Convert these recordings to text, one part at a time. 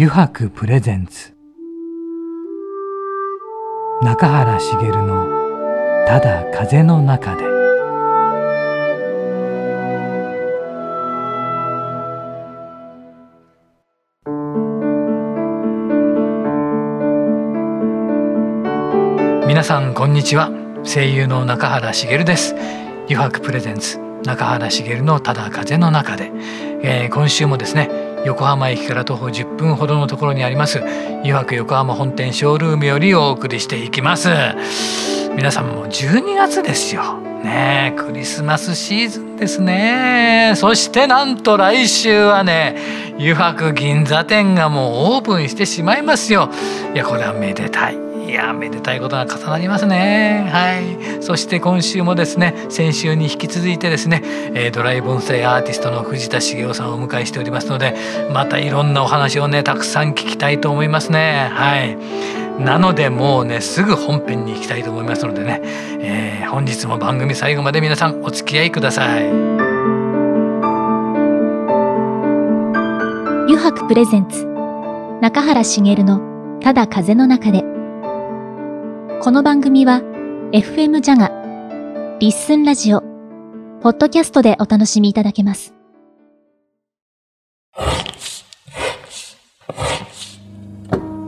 油白プレゼンツ。中原茂の「ただ風の中で」皆さんこんにちは。声優の中原茂です。油白プレゼンツ中原茂のただ風の中で、えー、今週もですね横浜駅から徒歩10分ほどのところにあります湯泊横浜本店ショールームよりお送りしていきます。皆さんも12月ですよ。ねクリスマスシーズンですね。そしてなんと来週はね湯泊銀座店がもうオープンしてしまいますよ。いやこれはめでたい。いやめでたいことが重なりますね。はい。そして今週もですね先週に引き続いてですね、えー、ドライ盆栽アーティストの藤田茂雄さんをお迎えしておりますのでまたいろんなお話をねたくさん聞きたいと思いますね。はい。なのでもうねすぐ本編に行きたいと思いますのでね、えー、本日も番組最後まで皆さんお付き合いください。油白プレゼンツ中原茂のただ風の中で。この番組は FM ジャガ、リッスンラジオ、ポッドキャストでお楽しみいただけます。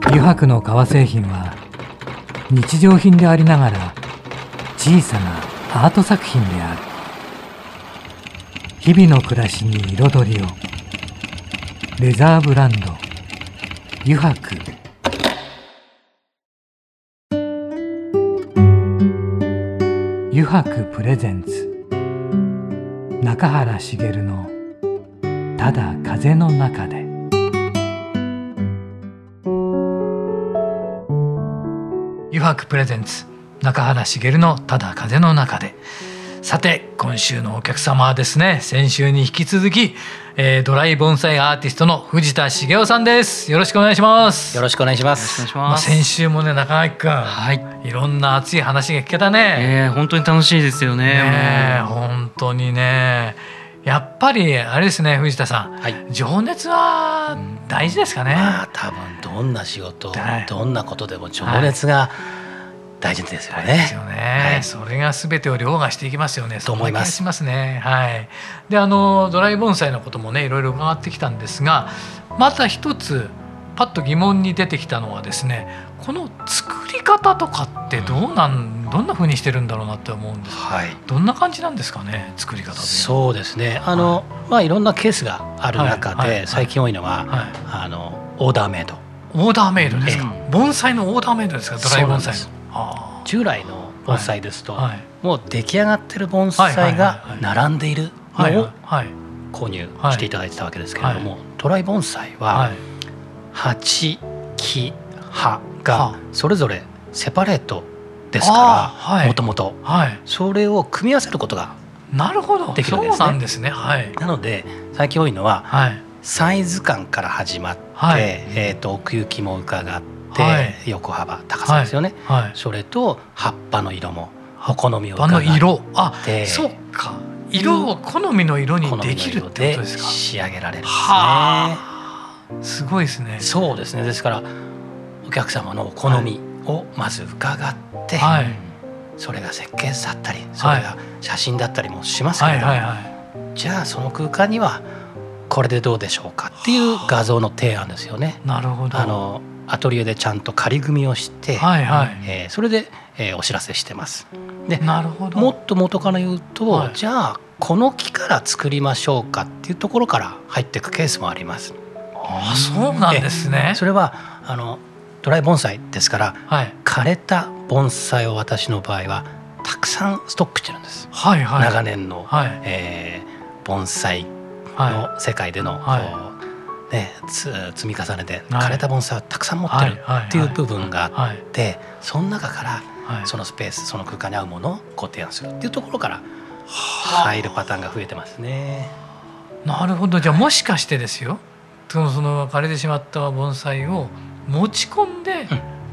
油白の革製品は日常品でありながら小さなアート作品である。日々の暮らしに彩りを。レザーブランド油白。白プレゼンツ。中原茂の「ただ風の中で」油白プレゼンツ。中原茂の「ただ風の中で」さて今週のお客様はですね先週に引き続き、えー、ドライ盆栽アーティストの藤田茂雄さんです。よろしくお願いします。よろしくお願いします。まあ、先週もね中垣君はい。いろんな熱い話が聞けたね。えー、本当に楽しいですよね。ね本当にね。やっぱりあれですね藤田さん、はい、情熱は大事ですかね、まあ、多分どんな仕事、どんなことでも情熱が、はい大事ですよね。ですよね。はい、それがすべてを凌駕していきますよね。と思います。しますね。はい。で、あのドライ盆栽のこともね、いろいろ伺ってきたんですが、また一つパッと疑問に出てきたのはですね、この作り方とかってどうなん、うん、どんな風にしてるんだろうなって思うんです。はい。どんな感じなんですかね、作り方そうですね。あの、はい、まあいろんなケースがある中で、はい、最近多いのは、あのオーダーメイド。オーダーメイドですか？盆栽のオーダーメイドですか、ドライ盆栽の。従来の盆栽ですと、はい、もう出来上がってる盆栽が並んでいるのを購入していただいてたわけですけれども、トライ盆栽は鉢木葉がそれぞれセパレートですからもともとそれを組み合わせることがなるほど。できるんですね。なんですね。はい、なので最近多いのは、サイズ感から始まって、えー、と奥行きも伺って、横幅高さですよね、はい、それと葉っぱの色もお好みを葉っぱの色。あそうか。色を好みの色にできるってことですか。仕上げられるんですね。すごいですね。そうですね。ですからお客様のお好みをまず伺って、はい、それが設計図だったりそれが写真だったりもしますけれども、じゃあその空間にはこれでどうでしょうかっていう画像の提案ですよね。なるほど。あのアトリエでちゃんと仮組みをして、はいはい、えー、それで、えー、お知らせしてます。でなるほどもっと元から言うと、はい、じゃあこの木から作りましょうかっていうところから入っていくケースもあります。あそうなんですね。それはあのドライ盆栽ですから、はい、枯れた盆栽を私の場合はたくさんストックしてるんです。はいはい、長年の、はい、えー、盆栽の世界での、はいね、積み重ねて枯れた盆栽をたくさん持ってるっていう部分があってその中からそのスペースその空間に合うものをご提案するっていうところから入るパターンが増えてますね。なるほど。じゃあもしかしてですよ。そのその枯れてしまった盆栽を持ち込んで、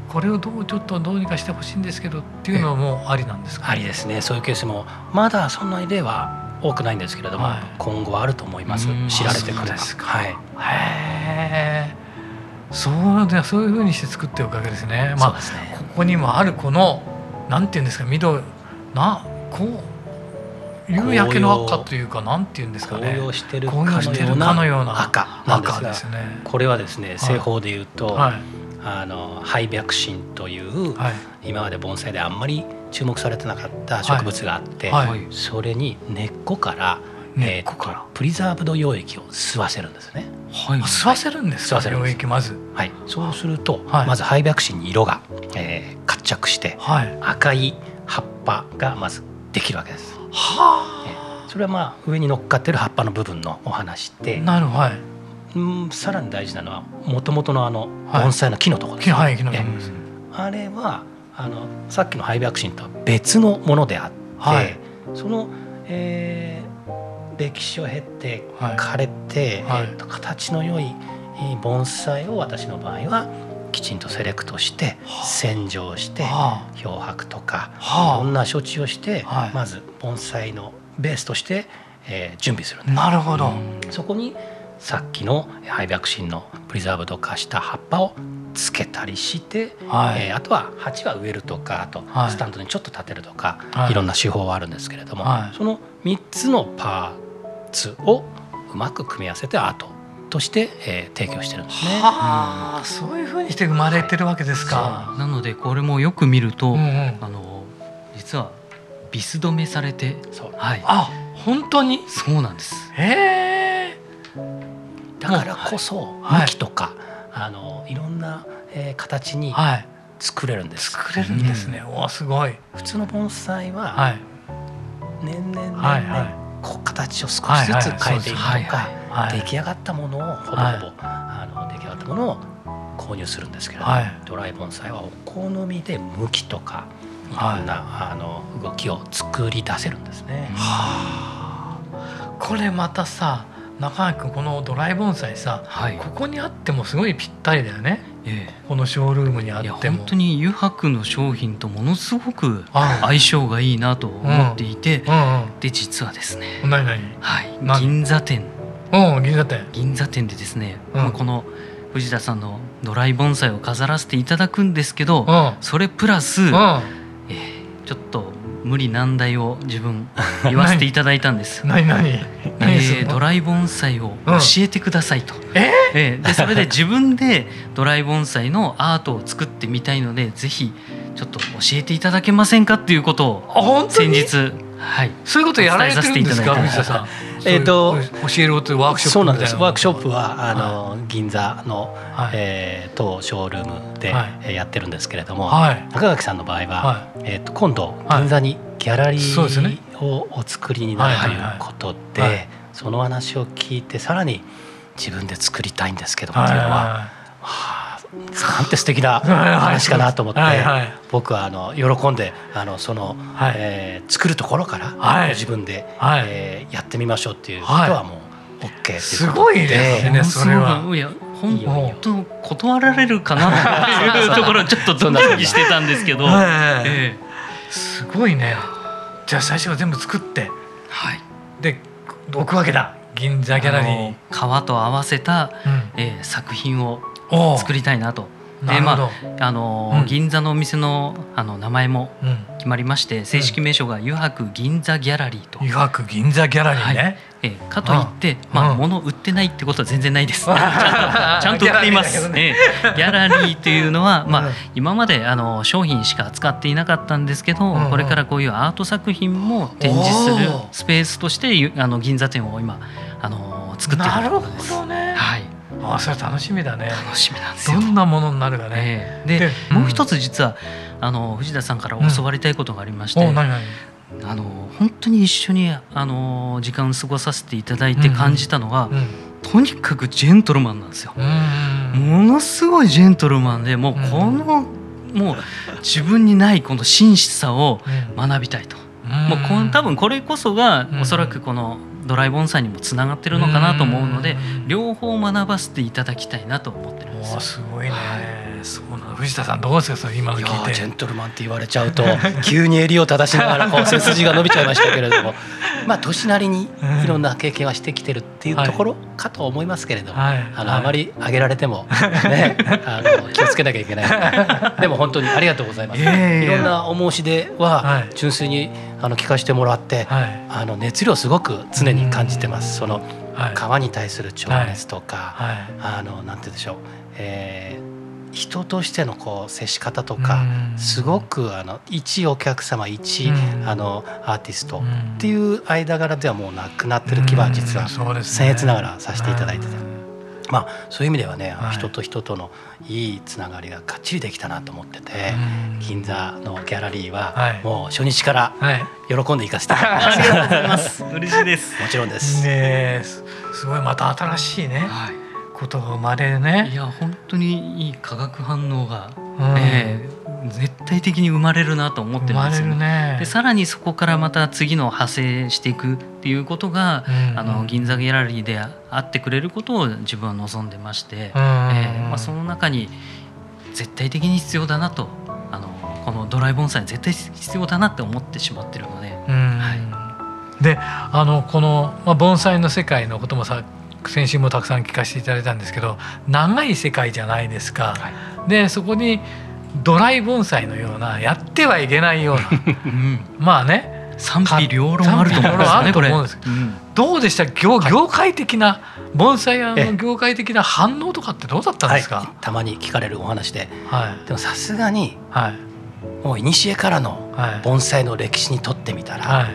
これをどうちょっとどうにかしてほしいんですけどっていうのもありなんですか、ありですね。そういうケースもまだそんなに例は多くないんですけれども、はい、今後はあると思います。知られてくるは。い、へそうでそういうふうにして作ってるおかげですね。まあ、ね、ここにもあるこのなんていうんですか緑なこう夕焼けの赤というかなんていうんですかね。紅葉してるかのような赤なんですがです、ね、これはですね製法でいうと、はい、あのハイビャクシンという、はい、今まで盆栽であんまり注目されてなかった植物があって、はい、それに根っこからえー、からプリザーブド溶液を吸わせるんですね。はい、吸わせるんですか、溶液まず。はい、そうすると、まずハイビャクシンに色が、えー、活着して、はい、赤い葉っぱがまずできるわけです。はあ、それはまあ上に乗っかってる葉っぱの部分のお話で。なるほど。はいうん、さらに大事なのはもともとのあの盆栽の木のところです、はい、木のところです。あれはあのさっきのハイビャクシンとは別のものであって、はい、その、えー、歴史を経て枯れて、はい、えーと、形の良い盆栽を私の場合はきちんとセレクトして洗浄して漂白とかいろんな処置をしてまず盆栽のベースとしてえ準備するなるほど、そこにさっきのハイビャクシンのプリザーブド化した葉っぱをつけたりして、はい、えー、あとは鉢は植えるとかあとスタンドにちょっと立てるとか、はい、いろんな手法はあるんですけれども、はい、その3つのパーツをうまく組み合わせてアートとして、えー、提供してるんですね。はあ、うん、そういうふうにして生まれてるわけですか。なのでこれもよく見ると、うんうん、あの実はビス止めされて、はい、あ本当に？そうなんです。へえ。だからこそ向きとか、はい、あのいろんな、えー、形に作れるんです。作れるんですね。うん、おすごい。普通の盆栽は、はい、年々年々、こう形を少しずつ変えていくとか。はい、出来上がったものをほぼほぼ、あの出来上がったものを購入するんですけれども、ドライ盆栽はお好みで向きとかいろんな、あの動きを作り出せるんですね。はあ、これまたさ中垣君このドライ盆栽さ、はい、ここにあってもすごいぴったりだよね。ええ、このショールームにあっても。本当に油白の商品とものすごく相性がいいなと思っていて、うんうんうん、で実はですね。何何、はい、銀座店。うん銀座店。銀座店でですね、うん、この藤田さんのドライ盆栽を飾らせていただくんですけど、うん、それプラス、うん、えー、ちょっと無理難題を自分言わせていただいたんです。何何えー、ドライ盆栽を教えてくださいと。うん、え？ー、えー、でそれで自分でドライ盆栽のアートを作ってみたいのでぜひちょっと教えていただけませんかっていうことを先日はい、そういうことやられてるんですか？藤田さん。えっ、と教えるとワークショップそうなんです。ワークショップはあの、はい、銀座の、はい、えー、当ショールームで、はい、やってるんですけれども、はい、中垣さんの場合は、はい、えーと、今度銀座にギャラリーをお作りになるということでその話を聞いてさらに自分で作りたいんですけどもっていうのは。はあなんて素敵な話かなと思って、僕はあの喜んであのその、はい、えー、作るところから、はい、自分で、はい、えー、やってみましょうっていうことはもう OK っていうすごいですねそれは。いや本当断られるかなっていうところちょっとドキドキしてたんですけど、えー、すごいね。じゃあ最初は全部作って、はい、で置くわけだ。銀座ギャラリー革と合わせた、うん、えー、作品を作りたいなと。でまああの、うん、銀座のお店のあの名前も決まりまして、うん、正式名称が「油白銀座ギャラリー」と。油白銀座ギャラリーね。はいえかといって、まあ、物売ってないってことは全然ないです。ちゃんとちゃんと売っています。ね、ギャラリーというのは、まあ、今まであの商品しか扱っていなかったんですけど、これからこういうアート作品も展示するスペースとしてあの銀座店を今あの作っているなるほどね。はい。あそれ楽しみだね。楽しみなんですよ。どんなものになるかね、えー、で、うん、もう一つ実はあの藤田さんから教わりたいことがありまして、うん、あの本当に一緒にあの時間を過ごさせていただいて感じたのは、うん。うん、とにかくジェントルマンなんですよ、ものすごいジェントルマンでもうこの、もう自分にないこの真摯さを学びたいと、もうこ多分これこそがおそらくこのドライ盆栽にもつながってるのかなと思うので両方学ばせていただきたいなと思ってるんですすごいね、はい、そうな藤田さんどうですか？それ今の聞いて。ジェントルマンって言われちゃうと 急に襟を正しながらこう背筋が伸びちゃいましたけれどもまあ年なりにいろんな経験はしてきてるっていうところかと思いますけれども、はい、あのあまり上げられてもね あの気をつけなきゃいけない。でも本当にありがとうございます。いろんなお申し出は純粋にあの聞かせてもらって、はい、あの熱量すごく常に感じてます。その川に対する情熱とか、あのなんて言うんでしょう、えー人としてのこう接し方とかすごくあの一お客様一あのアーティストっていう間柄ではもうなくなってる気は実は僭越ながらさせていただいてて。まあ、そういう意味ではね、はい、人と人とのいいつながりがかっちりできたなと思ってて、銀座のギャラリーはもう初日から喜んでいかせて、はい、ありがとうございます。嬉しいです。もちろんです。ねすごいまた新しいね、はいことが生まれるね。いや本当にいい化学反応が、うん、えー、絶対的に生まれるなと思ってるんですよ、ね、でさらにそこからまた次の派生していくっていうことが、うん、あの銀座ギャラリーであってくれることを自分は望んでまして、うん、えー、まあ、その中に絶対的に必要だなとあのこのドライ盆栽絶対必要だなって思ってしまってるので。はい。であのこの、まあ、盆栽の世界のこともさ先週もたくさん聞かせていただいたんですけど長い世界じゃないですか。はい、でそこにドライ盆栽のようなやってはいけないような、うん、まあね。賛否両論あると思うんです。うん、どうでした？業業界的な盆栽屋の業界的な反応とかってどうだったんですか、はい、たまに聞かれるお話で、はい、でもさすがに、はい、もう古からの盆栽の歴史にとってみたら、はい、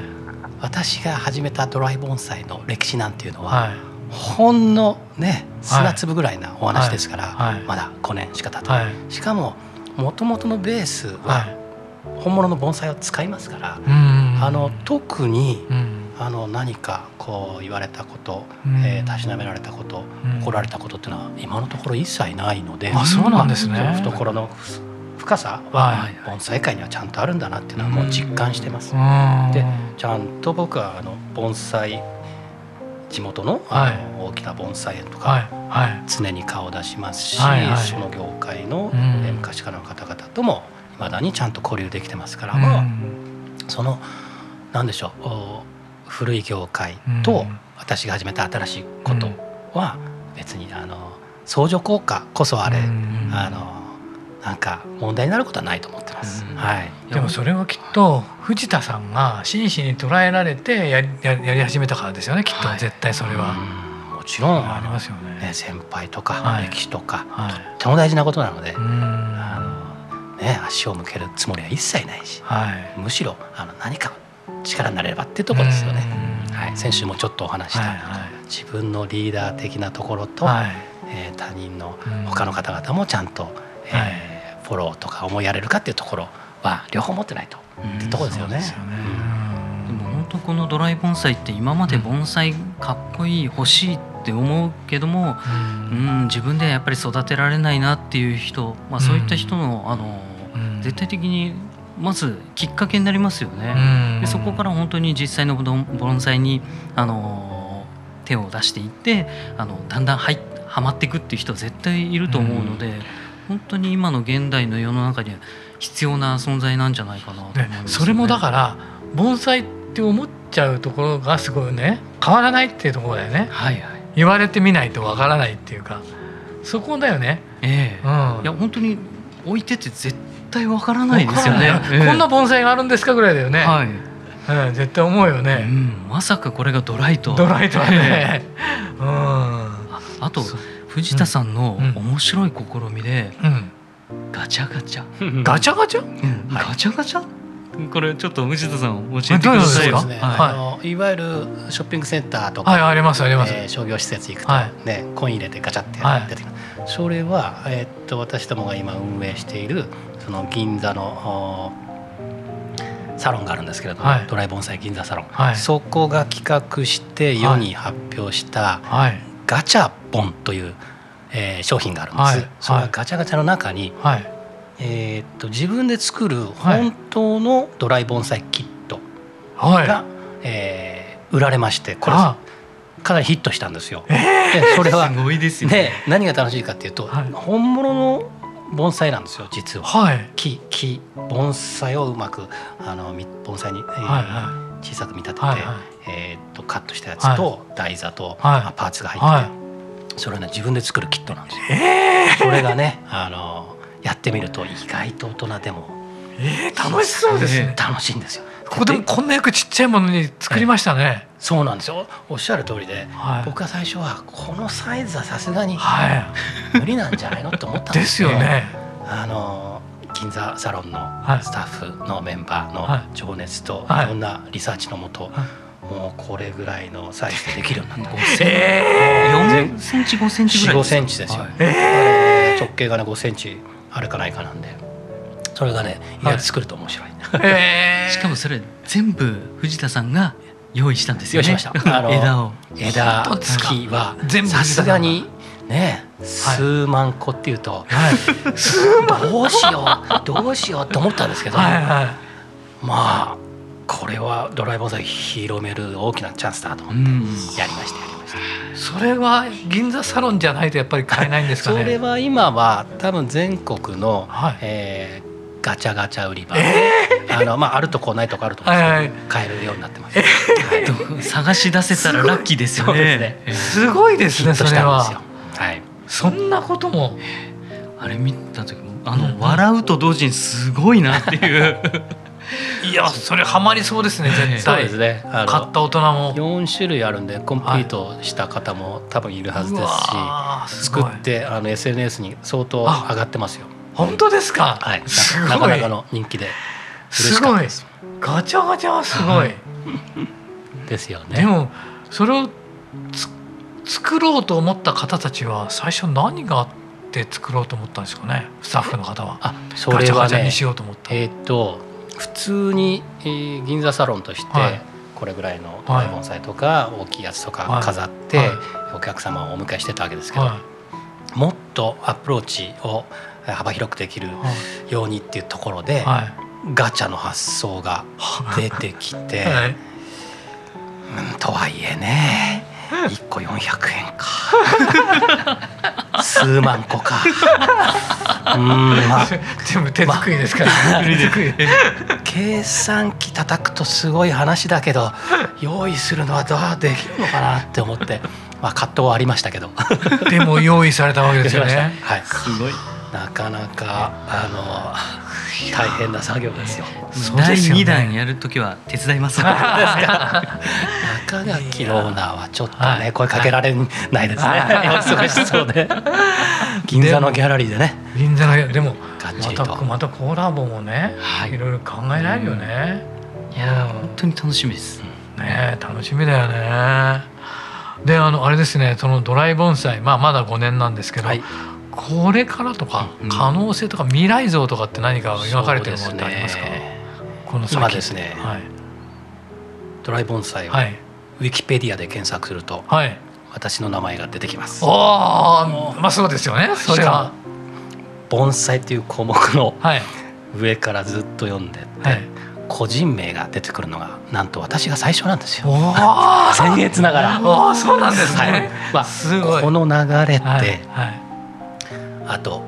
私が始めたドライ盆栽の歴史なんていうのは、はいほんのね砂粒ぐらいなお話ですから、はい。はい、まだ5年しか経たない、しかももともとのベースは本物の盆栽を使いますから、あの特に、あの何かこう言われたこと、えー、たしなめられたこと、怒られたことっていうのは今のところ一切ないのであそうなんですね。懐の深さは盆栽界にはちゃんとあるんだなっていうのはもう実感してます。でちゃんと僕はあの盆栽地元の大きな盆栽園とか常に顔を出しますし、その業界の昔からの方々ともいまだにちゃんと交流できてますから、まあその何でしょう古い業界と私が始めた新しいことは別にあの相乗効果こそあれ、あのなんか問題になることはないと思ってます。はい。でもそれはきっと藤田さんが真摯に捉えられてやりやり始めたからですよね。きっと絶対それは。もちろんありますよね。ね先輩とか歴史とか、はい、とっても大事なことなので、あのね足を向けるつもりは一切ないし、はい、むしろあの何か力になれればっていうところですよね。はい。先週もちょっとお話した、はいはい、自分のリーダー的なところと、はい、えー、他人の他の方々もちゃんと、えーフォローとか思いやれるかっていうところは両方持ってないと、ってとこですよね。でも本当このドライ盆栽って今まで盆栽かっこいい欲しいって思うけども、うん、自分ではやっぱり育てられないなっていう人、まあ、そういった人のあの、絶対的にまずきっかけになりますよね。でそこから本当に実際の盆栽にあの手を出していってあのだんだんはまっていくっていう人は絶対いると思うので。本当に今の現代の世の中には必要な存在なんじゃないかなと、ね。ね、それもだから盆栽って思っちゃうところがすごいね変わらないっていうところだよね、はいはい、言われてみないとわからないっていうかそこだよね。ええ。ーうん、いや本当に置いてて絶対わからないですよね、えー、こんな盆栽があるんですかぐらいだよね。はい。うん、絶対思うよね、うん、まさかこれがドライとドライとはね、うん、ああと藤田さんの面白い試みで、ガチャガチャ、ガチャガチャ、ガチャガチャ？これちょっと藤田さん教えてくださいよ。ね、はい、いわゆるショッピングセンターとか、はい、ありますあります、えー、商業施設行くとね、コイン入れてガチャって出てくる。それはえっと私どもが今運営しているその銀座のサロンがあるんですけれども、はい、ドライ盆栽銀座サロン、はい、そこが企画して世に発表した、はい、ガチャポンという、えー、商品があるんです、はい、それはガチャガチャの中に、はい、えー、っと自分で作る本当のドライ盆栽キットが、はい、えー、売られましてこれかなりヒットしたんですよ。えー、でそれはすごいですよね、何が楽しいかっていうと、はい、本物の盆栽なんですよ実は、はい、木木盆栽をうまくあの盆栽に、えーはいはい小さく見立てて、はいはい、えー、とカットしたやつと台座と、はい、パーツが入ってて、それをね自分で作るキットなんですよ。えー、それがねあのやってみると意外と大人でもえー、楽しそうですね。楽しいんですよ。ここでもこんな役ちっちゃいものに作りましたね。そうなんですよ。おっしゃる通りで、はい、僕は最初はこのサイズはさすがに無理なんじゃないのって思ったんですよ。ですよね。あの銀座サロンのスタッフのメンバーの情熱とい。ろんなリサーチのもと、もうこれぐらいのサイズでできるようになった。4センチ5センチぐらい5センチですよ。えー、直径がね5センチあるかないかなんで。それがね意外と作ると面白い、はい、しかもそれ全部藤田さんが用意したんですよね。用意しました。枝を。枝木はさすがにね数万個っていうと、はい、どうしようどうしようと思ったんですけど、はいはい、まあこれはドライバー剤広める大きなチャンスだと思ってやりましたやりました。それは銀座サロンじゃないとやっぱり買えないんですかね？それは今は多分全国の、はい、えーガチャガチャ売り場、えー、あのまああるとこないとこあると思うんですけど、はいはい、買えるようになってます、えー。はい、探し出せたらラッキーですよね。すごいですね。それは。はいそんなこともあれ見た時もあの、うん、笑うと同時にすごいなっていう。いやそれハマりそうですね絶対。そうですね。買った大人も。4種類あるんでコンプリートした方も多分いるはずですし、作ってあの SNS に相当上がってますよ。本当ですか？はい。なかなかの人気で。嬉しかったです。ガチャガチャはすごい。ですよね。でもそれを作ろうと思った方たちは最初何があって作ろうと思ったんですかね？スタッフの方は。あ、それはね。えっ、と普通に、えー、銀座サロンとして、はい、これぐらいの盆栽とか大きいやつとか飾って、はい。はい、お客様をお迎えしてたわけですけど、もっとアプローチを幅広くできるようにっていうところで、はい、ガチャの発想が出てきて、はい、うん、とはいえね1個400円か。数万個か。うんまあ。全部手作りですから、まあ、計算機叩くとすごい話だけど用意するのはどうできるのかなって思ってまあ葛藤はありましたけど。でも用意されたわけですよね。はい。すごい。なかなかあの大変な作業ですよ。第二弾やる時は手伝います。中垣ローナーはちょっとね声かけられないですね。忙し そうで。銀座のギャラリーでね。銀座のでもまたまたコラボもね、いろいろ考えられるよね。いや本当に楽しみです。ね楽しみだよね。であのあれですねそのドライ盆栽まあまだ5年なんですけど、はい、これからとか可能性とか未来像とかって何か描かれてるものってありますか、ね、この今ですね、はい、ドライ盆栽を、はい、ウィキペディアで検索すると、はい、私の名前が出てきます。ああまあそうですよね。それは。盆栽という項目の上からずっと読んでって、はい、個人名が出てくるのがなんと私が最初なんですよ。僭越ながら。ああそうなんですね。はい、まあこの流れって、はい。はいあと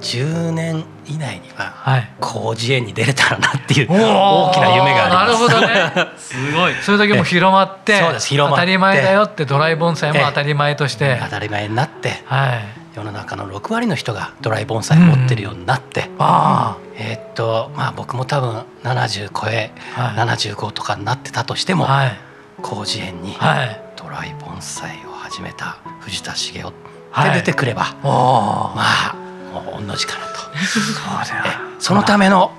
10年以内には広辞苑に出れたらなっていう大きな夢があります。なるほどね。すごい。それだけも広まって、そうです広まって。当たり前だよってドライ盆栽も当たり前として、当たり前になって、はい、世の中の6割の人がドライ盆栽を持ってるようになって、うん、あえー、っとまあ僕も多分70超え、はい、75とかになってたとしても、はい、広辞苑にドライ盆栽を始めた藤田茂雄で出てくれば、はい、まあ同じかなと。そそのための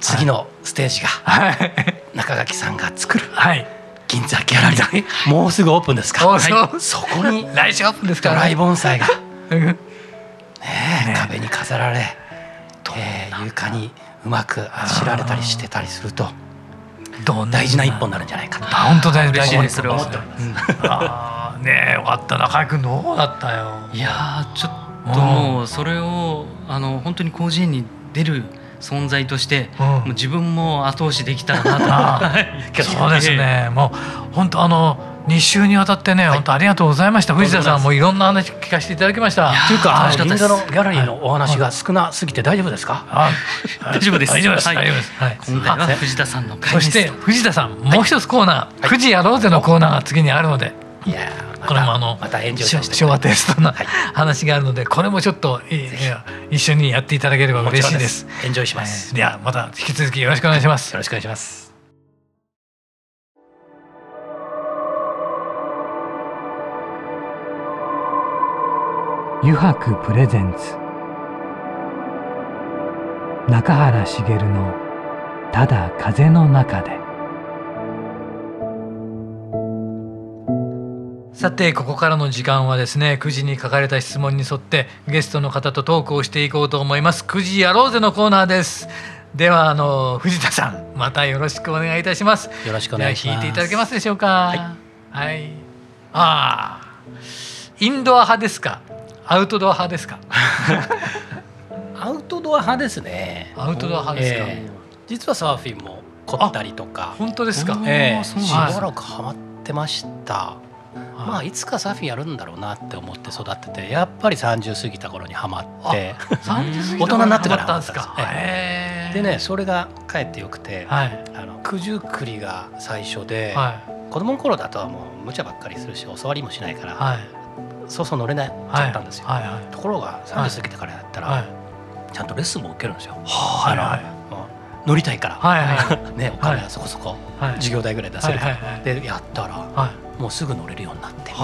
次のステージが、はい、中垣さんが作る、はい、銀座ギャラリー。もうすぐオープンですか、はい、そこに来週オープンですかドライ盆栽が、ね壁に飾られ、えー、床にうまくあしられたりしてたりすると大事な一本になるんじゃないかと。本当大事。です。思っております。ねえよかった中居君どうだったよ？いやちょっともうそれをあの本当に広辞苑に出る存在として、うん、もう自分も後押しできたらなとそうですね。もう本当あの2週にわたってね、はい、本当ありがとうございました。藤田さんもいろんな話聞かせていただきました。というか銀座のギャラリーのお話が少なすぎて大丈夫ですか、はい、大丈夫です。大丈夫です、はい、大丈夫です、はい、今回は藤田さんのそして藤田さんもう一つコーナー、富士やろうぜのコーナーが次にあるのでいやこれもあのまた昭和テストの話があるのでこれもちょっと一緒にやっていただければ嬉しいです。エンジョイします。ではまた引き続きよろしくお願いします。よろしくお願いします。油白プレゼンツ中原茂の「ただ風の中で」さてここからの時間はですね9時に書かれた質問に沿ってゲストの方とトークをしていこうと思います。9時やろうぜのコーナーです。ではあの藤田さんまたよろしくお願いいたします。よろしくお願いします。聞いていただけますでしょうか？はい、はい、ああインドア派ですか？アウトドア派ですか？アウトドア派ですね。アウトドア派ですか、えー、実はサーフィンも凝ったりとか。本当ですか、えー、しばらくハマってましたまあいつかサーフィンやるんだろうなって思って育っててやっぱり30過ぎた頃にはまって。大人になってからハマったんですでねそれがかえってよくて、はい、あの九十九里が最初で、はい、子供の頃だとはもう無茶ばっかりするし教わりもしないから、はい、そうそう乗れないちゃったんですよ、はい。はい。はい、ところが30過ぎてからやったら、ちゃんとレッスンも受けるんですよ。はい。はい。乗りたいから、はい。はい、ね、お金はそこそこ、授業代ぐらい出せるから、でやったら、もうすぐ乗れるようになってこ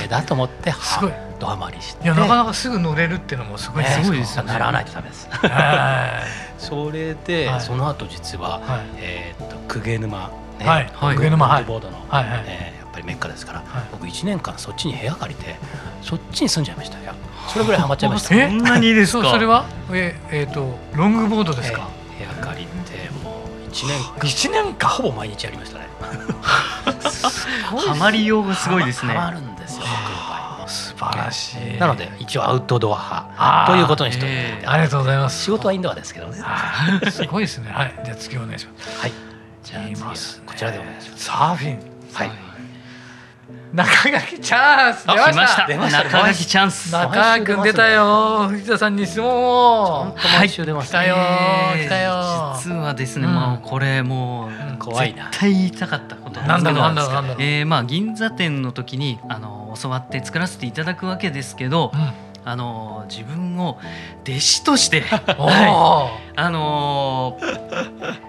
れだと思ってすごい。ドハマりして。いやなかなかすぐ乗れるっていうのもすごい、すごいです。よね。ならないとダメです。それで、その後実は、えっと公家沼ね、はい、公家沼ボードの、はいえやっぱりメッカですから、僕1年間そっちに部屋借りてそっちに住んじゃいましたよ。それぐらいハマっちゃいました。そんなにですか？それはええっとロングボードですか？部屋借り1年間1 年間ほぼ毎日やりましたね。ハマりようがすごいですね。ハマるんですよ。素晴らしい。なので一応アウトドア派ということにしておいて、ありがとうございます。仕事はインドアですけどね。すごいですね。はい。じゃあ次お願いします。はい。じゃあこちらでお願いします。サーフィン。はい。中垣チャンス出ました。出ました。中垣チャンス。中垣君出たよ。藤田さんに質問を。毎週出ます、来たよ。来たよ。実はですね、まあこれもう怖いな。絶対言いたかったことなんだろうなんだろうなんだろう。えまあ銀座店の時にあの教わって作らせていただくわけですけど、あの自分を弟子として、はい、あの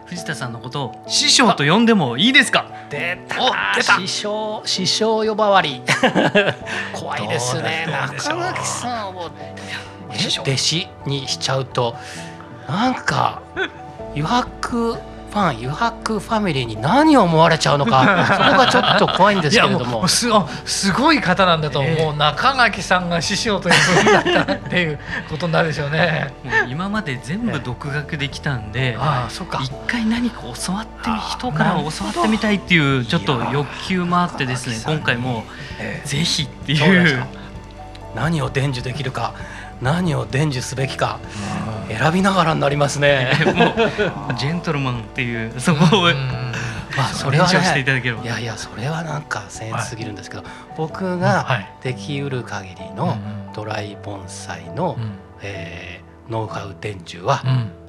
藤田さんのことを師匠と呼んでもいいですか？出た師匠師匠呼ばわり。怖いですね。中垣さんを。弟子にしちゃうとなんか余白 ファン油白ファミリーに何を思われちゃうのか そこがちょっと怖いんですけれども。すすごい方なんだと思う、えー、中垣さんが師匠というふうになったっていうことになるでしょうね。今まで全部独学できたんで、えー、あそか。一回何か教わって人から教わってみたいっていうちょっと欲求もあってですね今回もぜひっていう。何を伝授できるか何を伝授すべきか選びながらになりますね。もうジェントルマンっていうそこを。まあそれは、ね、いやいやそれはなんか僭越すぎるんですけど、はい、僕ができうる限りのドライ盆栽の、うん、えー、ノウハウ伝授は、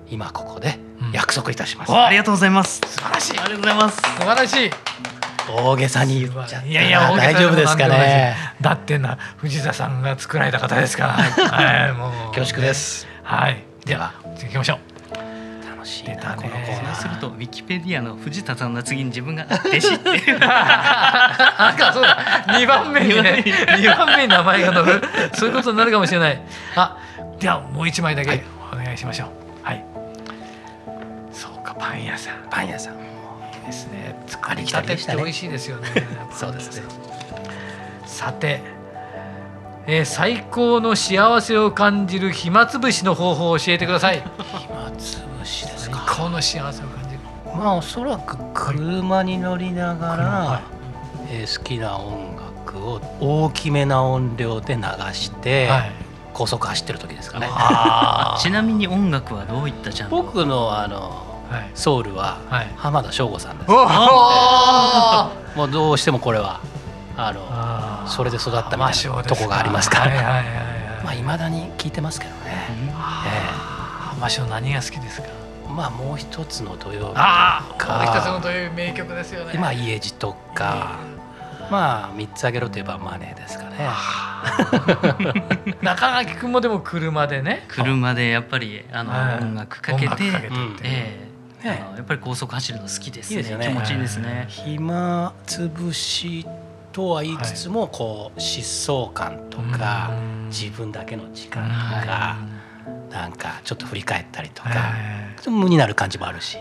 今ここで約束いたします、うん、ありがとうございます。素晴らしい。ありがとうございます。素晴らしい大げさに言っちゃいやいや大丈夫ですかね。だってな藤田さんが作られた方ですから。はい。もう。恐縮です。はい。では。次行きましょう。楽しいなこのコーナー。するとウィキペディアの藤田さんの次に自分が弟子っていうなんかそうだ。2番目にね。2番目に名前が載る。そういうことになるかもしれない。あではもう一枚だけお願いしましょう。はい、そうかパン屋さん。パン屋さんですね。作りたてって美味しいですよね。そうですね。さて、えー、最高の幸せを感じる暇つぶしの方法を教えてください。暇つぶしですか。最高の幸せを感じる。まあおそらく車に乗りながら、はい、えー、好きな音楽を大きめな音量で流して、はい、高速走ってる時ですかね。ちなみに音楽はどういったジャンル？僕のあのソウルは浜田省吾さんです、はい、もうどうしてもこれはあのそれで育ったみたいなとこがありますから。まあいまだに聞いてますけどね。えー、マシオ何が好きですか？まあもう一つの土曜日ああもう一つの土曜日名曲ですよね。今家路とか。まあ三つあげろといえばマネーですかね。中垣君もでも車でね。車でやっぱりあの音楽かけて、ええやっぱり高速走るの好きですね。気持ちいいですね。暇つぶしとは言いつつも、こう疾走感とか自分だけの時間とか。なんかちょっと振り返ったりとか、無になる感じもあるし、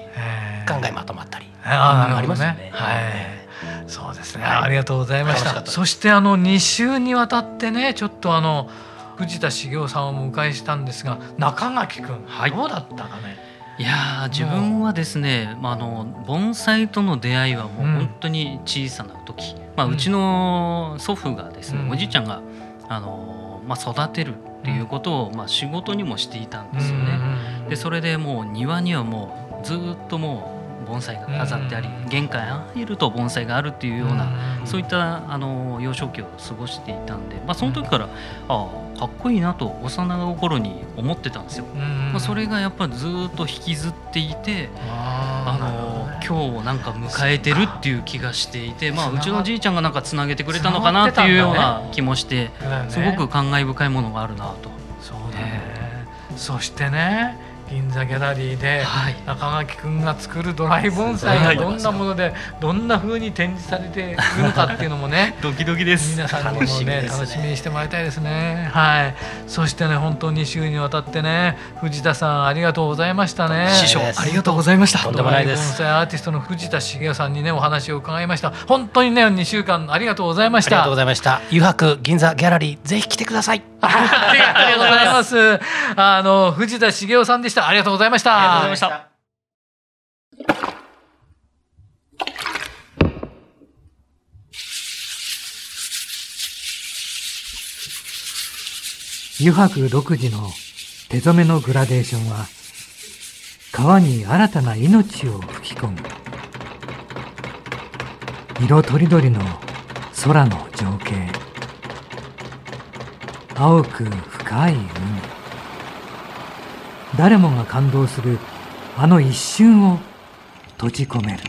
考えまとまったり。ありますよね。はい。そうですね、はい、ありがとうございました。そしてあの2週にわたってねちょっとあの藤田茂雄さんをお迎えしたんですが中垣君、はい、どうだったかね？いや自分はですね、まあ、あの盆栽との出会いはもう本当に小さな時、うん、まあ、うちの祖父がですね、うん、おじいちゃんがあの、まあ、育てるっていうことを、まあ、仕事にもしていたんですよね。でそれでもう庭にはもうずっともう盆栽が飾ってあり、玄関入ると盆栽があるっていうような、そういったあの幼少期を過ごしていたんで、まあ、その時からああかっこいいなと幼心に思ってたんですよ。まあ、それがやっぱりずっと引きずっていてあの今日をなんか迎えてるっていう気がしていて、まあ、うちのじいちゃんがなんかつなげてくれたのかなっていうような気もして、すごく感慨深いものがあるなと。そうね、そしてね銀座ギャラリーで中垣君が作るドライ盆栽がどんなものでどんなふうに展示されているのかっていうのもね ドキドキです。皆さんにもね。楽しみにしてもらいたいですね。はい。そしてね本当に週にわたってね藤田さんありがとうございましたね。師匠ありがとうございました。とんでもないアーティストの藤田茂さんにねお話を伺いました。本当にね2週間ありがとうございました。ありがとうございました。油白銀座ギャラリーぜひ来てください。ありがとうございます。あの藤田茂さんでした。ありがとうございました。ありがとうございました。油白独自の手染めのグラデーションは川に新たな命を吹き込む。色とりどりの空の情景。青く深い海誰もが感動するあの一瞬を閉じ込める。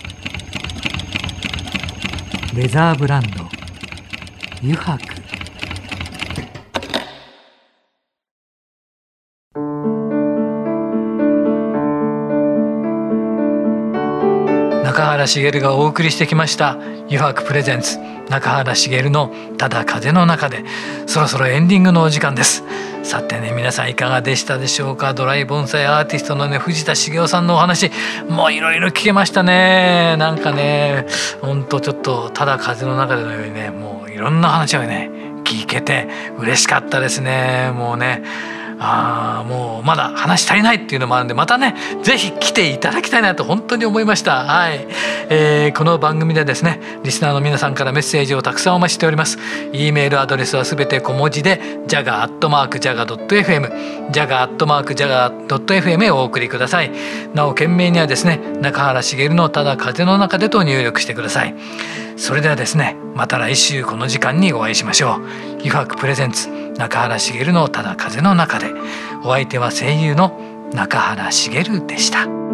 レザーブランド油白中原茂がお送りしてきました油白プレゼンツ。中原茂のただ風の中でそろそろエンディングのお時間です。さてね皆さんいかがでしたでしょうか？ドライ盆栽アーティストのね藤田茂雄さんのお話もういろいろ聞けましたね。なんかねほんとちょっとただ風の中でのようにねもういろんな話をね聞けて嬉しかったですね。もうねあもうまだ話足りないっていうのもあるんでまたね是非来ていただきたいなと本当に思いました。はい、えー、この番組でですねリスナーの皆さんからメッセージをたくさんお待ちしております。e メールアドレスはすべて小文字で jaga.jaga.fm jaga.jaga.fm へお送りください。なお件名にはですね中原茂のただ風の中でと入力してください。それではですねまた来週この時間にお会いしましょう「油白プレゼンツ中原茂のただ風の中で」お相手は声優の中原茂でした。